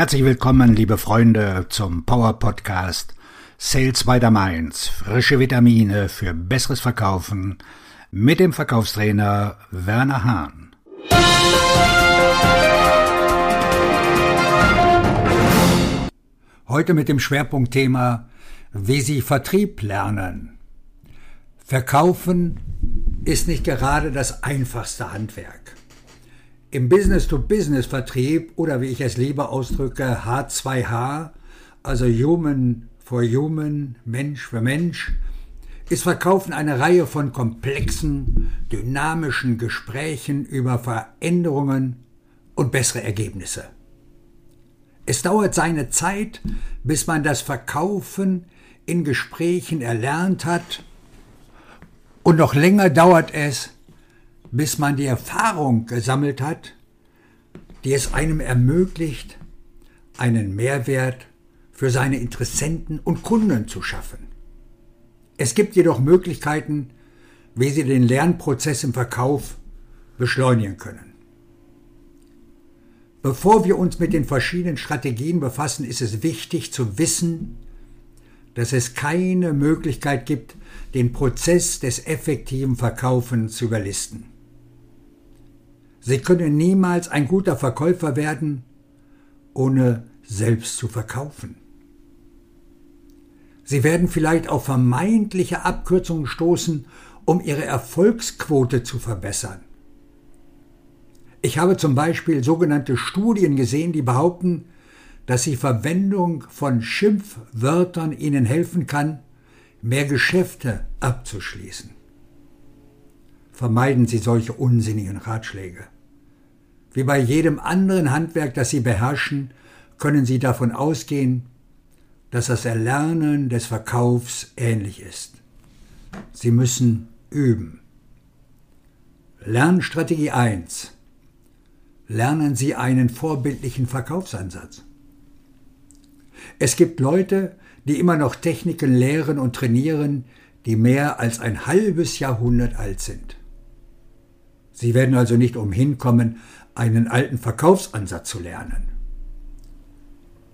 Herzlich willkommen, liebe Freunde, zum Power Podcast Sales by the Mainz. Frische Vitamine für besseres Verkaufen mit dem Verkaufstrainer Werner Hahn. Heute mit dem Schwerpunktthema Wie Sie Vertrieb lernen. Verkaufen ist nicht gerade das einfachste Handwerk. Im Business-to-Business-Vertrieb oder wie ich es lieber ausdrücke, H2H, also Human for Human, Mensch für Mensch, ist Verkaufen eine Reihe von komplexen, dynamischen Gesprächen über Veränderungen und bessere Ergebnisse. Es dauert seine Zeit, bis man das Verkaufen in Gesprächen erlernt hat, und noch länger dauert es, bis man die Erfahrung gesammelt hat, die es einem ermöglicht, einen Mehrwert für seine Interessenten und Kunden zu schaffen. Es gibt jedoch Möglichkeiten, wie Sie den Lernprozess im Verkauf beschleunigen können. Bevor wir uns mit den verschiedenen Strategien befassen, ist es wichtig zu wissen, dass es keine Möglichkeit gibt, den Prozess des effektiven Verkaufens zu überlisten. Sie können niemals ein guter Verkäufer werden, ohne selbst zu verkaufen. Sie werden vielleicht auf vermeintliche Abkürzungen stoßen, um ihre Erfolgsquote zu verbessern. Ich habe zum Beispiel sogenannte Studien gesehen, die behaupten, dass die Verwendung von Schimpfwörtern ihnen helfen kann, mehr Geschäfte abzuschließen. Vermeiden Sie solche unsinnigen Ratschläge. Wie bei jedem anderen Handwerk, das Sie beherrschen, können Sie davon ausgehen, dass das Erlernen des Verkaufs ähnlich ist. Sie müssen üben. Lernstrategie 1. Lernen Sie einen vorbildlichen Verkaufsansatz. Es gibt Leute, die immer noch Techniken lehren und trainieren, die mehr als ein halbes Jahrhundert alt sind. Sie werden also nicht umhin kommen, einen alten Verkaufsansatz zu lernen.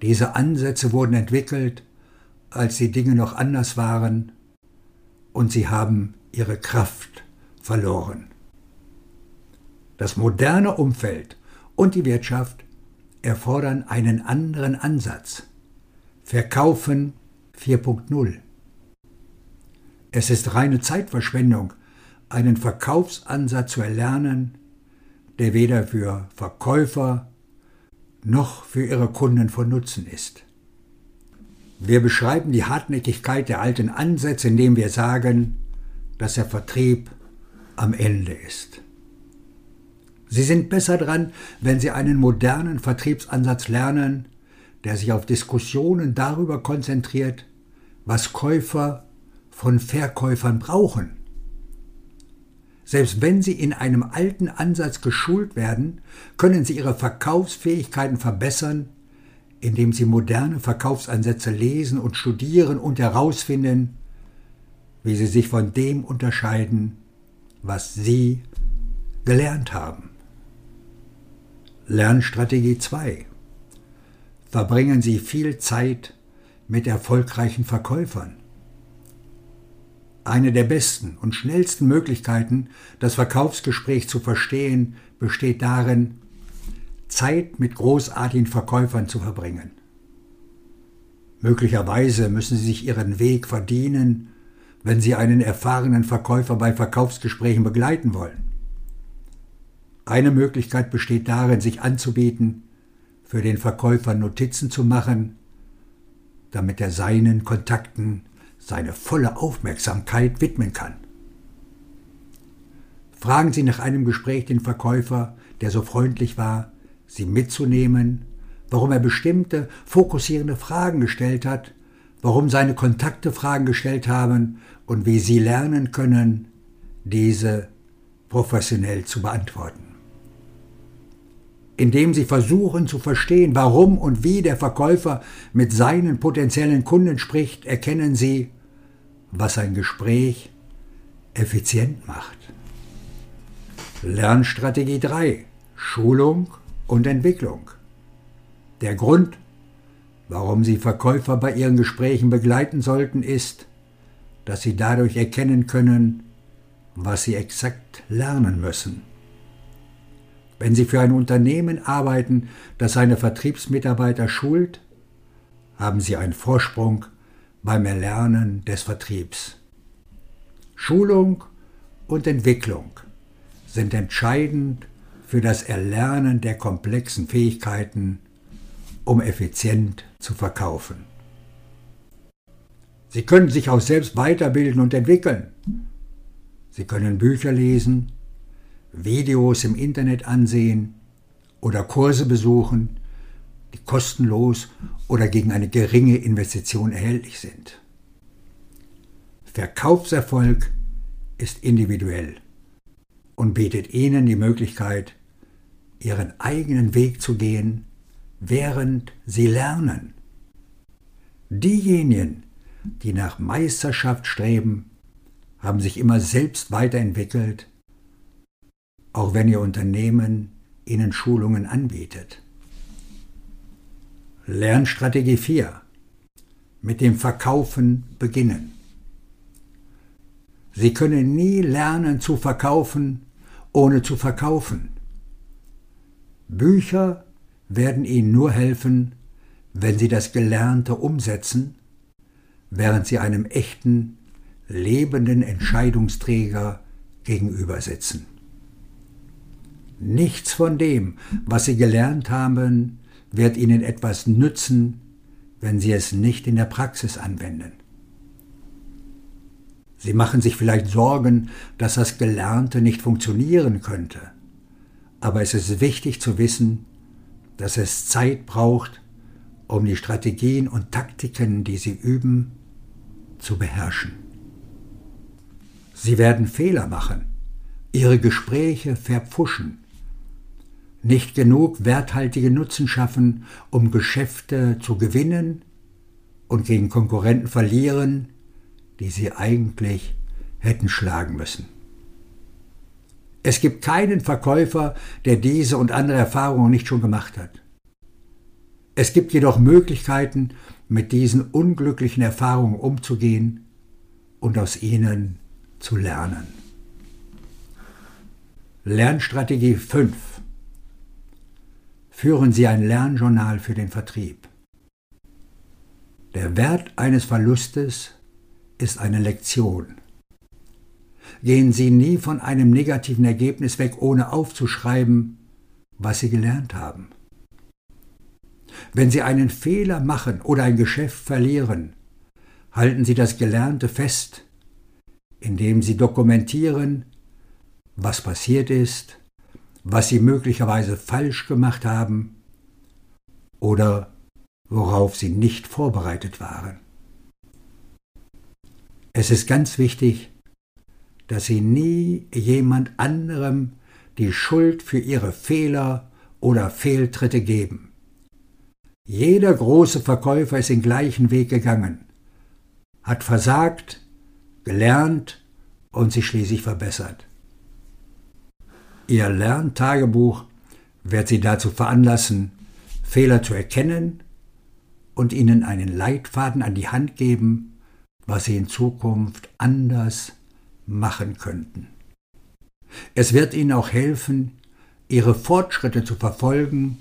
Diese Ansätze wurden entwickelt, als die Dinge noch anders waren, und sie haben ihre Kraft verloren. Das moderne Umfeld und die Wirtschaft erfordern einen anderen Ansatz. Verkaufen 4.0. Es ist reine Zeitverschwendung, einen Verkaufsansatz zu erlernen, der weder für Verkäufer noch für ihre Kunden von Nutzen ist. Wir beschreiben die Hartnäckigkeit der alten Ansätze, indem wir sagen, dass der Vertrieb am Ende ist. Sie sind besser dran, wenn Sie einen modernen Vertriebsansatz lernen, der sich auf Diskussionen darüber konzentriert, was Käufer von Verkäufern brauchen. Selbst wenn sie in einem alten Ansatz geschult werden, können sie ihre Verkaufsfähigkeiten verbessern, indem sie moderne Verkaufsansätze lesen und studieren und herausfinden, wie sie sich von dem unterscheiden, was sie gelernt haben. Lernstrategie 2 verbringen Sie viel Zeit mit erfolgreichen Verkäufern. Eine der besten und schnellsten Möglichkeiten, das Verkaufsgespräch zu verstehen, besteht darin, Zeit mit großartigen Verkäufern zu verbringen. Möglicherweise müssen Sie sich Ihren Weg verdienen, wenn Sie einen erfahrenen Verkäufer bei Verkaufsgesprächen begleiten wollen. Eine Möglichkeit besteht darin, sich anzubieten, für den Verkäufer Notizen zu machen, damit er seinen Kontakten seine volle Aufmerksamkeit widmen kann. Fragen Sie nach einem Gespräch den Verkäufer, der so freundlich war, Sie mitzunehmen, warum er bestimmte fokussierende Fragen gestellt hat, warum seine Kontakte Fragen gestellt haben und wie Sie lernen können, diese professionell zu beantworten indem sie versuchen zu verstehen, warum und wie der Verkäufer mit seinen potenziellen Kunden spricht, erkennen sie, was ein Gespräch effizient macht. Lernstrategie 3. Schulung und Entwicklung. Der Grund, warum Sie Verkäufer bei Ihren Gesprächen begleiten sollten, ist, dass Sie dadurch erkennen können, was Sie exakt lernen müssen. Wenn Sie für ein Unternehmen arbeiten, das seine Vertriebsmitarbeiter schult, haben Sie einen Vorsprung beim Erlernen des Vertriebs. Schulung und Entwicklung sind entscheidend für das Erlernen der komplexen Fähigkeiten, um effizient zu verkaufen. Sie können sich auch selbst weiterbilden und entwickeln. Sie können Bücher lesen, Videos im Internet ansehen oder Kurse besuchen, die kostenlos oder gegen eine geringe Investition erhältlich sind. Verkaufserfolg ist individuell und bietet Ihnen die Möglichkeit, Ihren eigenen Weg zu gehen, während Sie lernen. Diejenigen, die nach Meisterschaft streben, haben sich immer selbst weiterentwickelt, auch wenn Ihr Unternehmen Ihnen Schulungen anbietet. Lernstrategie 4. Mit dem Verkaufen beginnen. Sie können nie lernen zu verkaufen, ohne zu verkaufen. Bücher werden Ihnen nur helfen, wenn Sie das Gelernte umsetzen, während Sie einem echten, lebenden Entscheidungsträger gegenüber sitzen. Nichts von dem, was Sie gelernt haben, wird Ihnen etwas nützen, wenn Sie es nicht in der Praxis anwenden. Sie machen sich vielleicht Sorgen, dass das Gelernte nicht funktionieren könnte. Aber es ist wichtig zu wissen, dass es Zeit braucht, um die Strategien und Taktiken, die Sie üben, zu beherrschen. Sie werden Fehler machen, Ihre Gespräche verpfuschen, nicht genug werthaltige Nutzen schaffen, um Geschäfte zu gewinnen und gegen Konkurrenten verlieren, die sie eigentlich hätten schlagen müssen. Es gibt keinen Verkäufer, der diese und andere Erfahrungen nicht schon gemacht hat. Es gibt jedoch Möglichkeiten, mit diesen unglücklichen Erfahrungen umzugehen und aus ihnen zu lernen. Lernstrategie 5 Führen Sie ein Lernjournal für den Vertrieb. Der Wert eines Verlustes ist eine Lektion. Gehen Sie nie von einem negativen Ergebnis weg, ohne aufzuschreiben, was Sie gelernt haben. Wenn Sie einen Fehler machen oder ein Geschäft verlieren, halten Sie das Gelernte fest, indem Sie dokumentieren, was passiert ist was sie möglicherweise falsch gemacht haben oder worauf sie nicht vorbereitet waren. Es ist ganz wichtig, dass Sie nie jemand anderem die Schuld für Ihre Fehler oder Fehltritte geben. Jeder große Verkäufer ist den gleichen Weg gegangen, hat versagt, gelernt und sich schließlich verbessert. Ihr Lerntagebuch wird Sie dazu veranlassen, Fehler zu erkennen und Ihnen einen Leitfaden an die Hand geben, was Sie in Zukunft anders machen könnten. Es wird Ihnen auch helfen, Ihre Fortschritte zu verfolgen,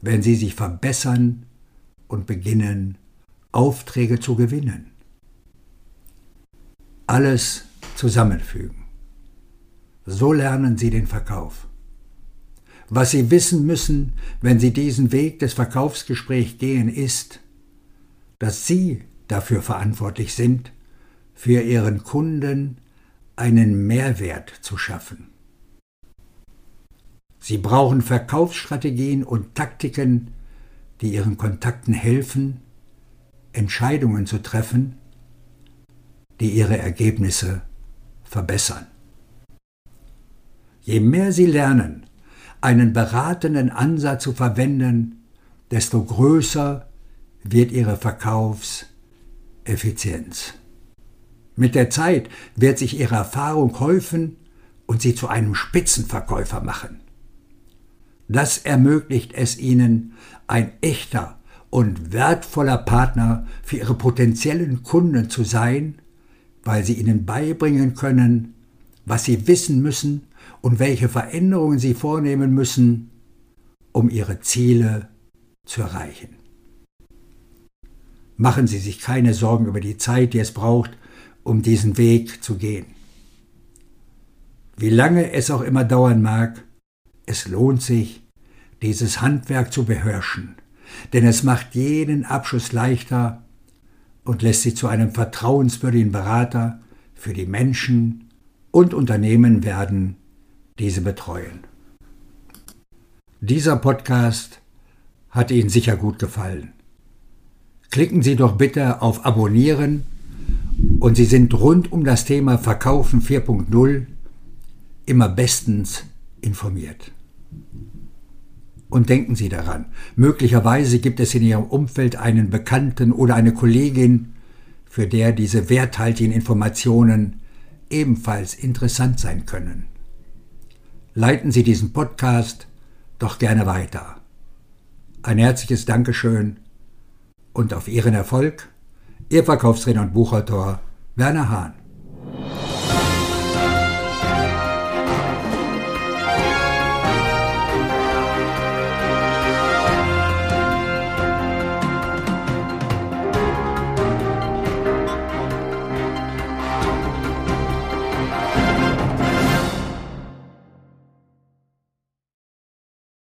wenn Sie sich verbessern und beginnen, Aufträge zu gewinnen. Alles zusammenfügen. So lernen Sie den Verkauf. Was Sie wissen müssen, wenn Sie diesen Weg des Verkaufsgesprächs gehen, ist, dass Sie dafür verantwortlich sind, für Ihren Kunden einen Mehrwert zu schaffen. Sie brauchen Verkaufsstrategien und Taktiken, die Ihren Kontakten helfen, Entscheidungen zu treffen, die Ihre Ergebnisse verbessern. Je mehr Sie lernen, einen beratenden Ansatz zu verwenden, desto größer wird Ihre Verkaufseffizienz. Mit der Zeit wird sich Ihre Erfahrung häufen und Sie zu einem Spitzenverkäufer machen. Das ermöglicht es Ihnen, ein echter und wertvoller Partner für Ihre potenziellen Kunden zu sein, weil Sie ihnen beibringen können, was Sie wissen müssen und welche Veränderungen Sie vornehmen müssen, um Ihre Ziele zu erreichen. Machen Sie sich keine Sorgen über die Zeit, die es braucht, um diesen Weg zu gehen. Wie lange es auch immer dauern mag, es lohnt sich, dieses Handwerk zu beherrschen, denn es macht jeden Abschluss leichter und lässt sie zu einem vertrauenswürdigen Berater für die Menschen und Unternehmen werden, die sie betreuen. Dieser Podcast hat Ihnen sicher gut gefallen. Klicken Sie doch bitte auf Abonnieren und Sie sind rund um das Thema Verkaufen 4.0 immer bestens informiert. Und denken Sie daran, möglicherweise gibt es in Ihrem Umfeld einen Bekannten oder eine Kollegin, für der diese werthaltigen Informationen ebenfalls interessant sein können. Leiten Sie diesen Podcast doch gerne weiter. Ein herzliches Dankeschön und auf Ihren Erfolg, Ihr Verkaufstrainer und Buchautor Werner Hahn.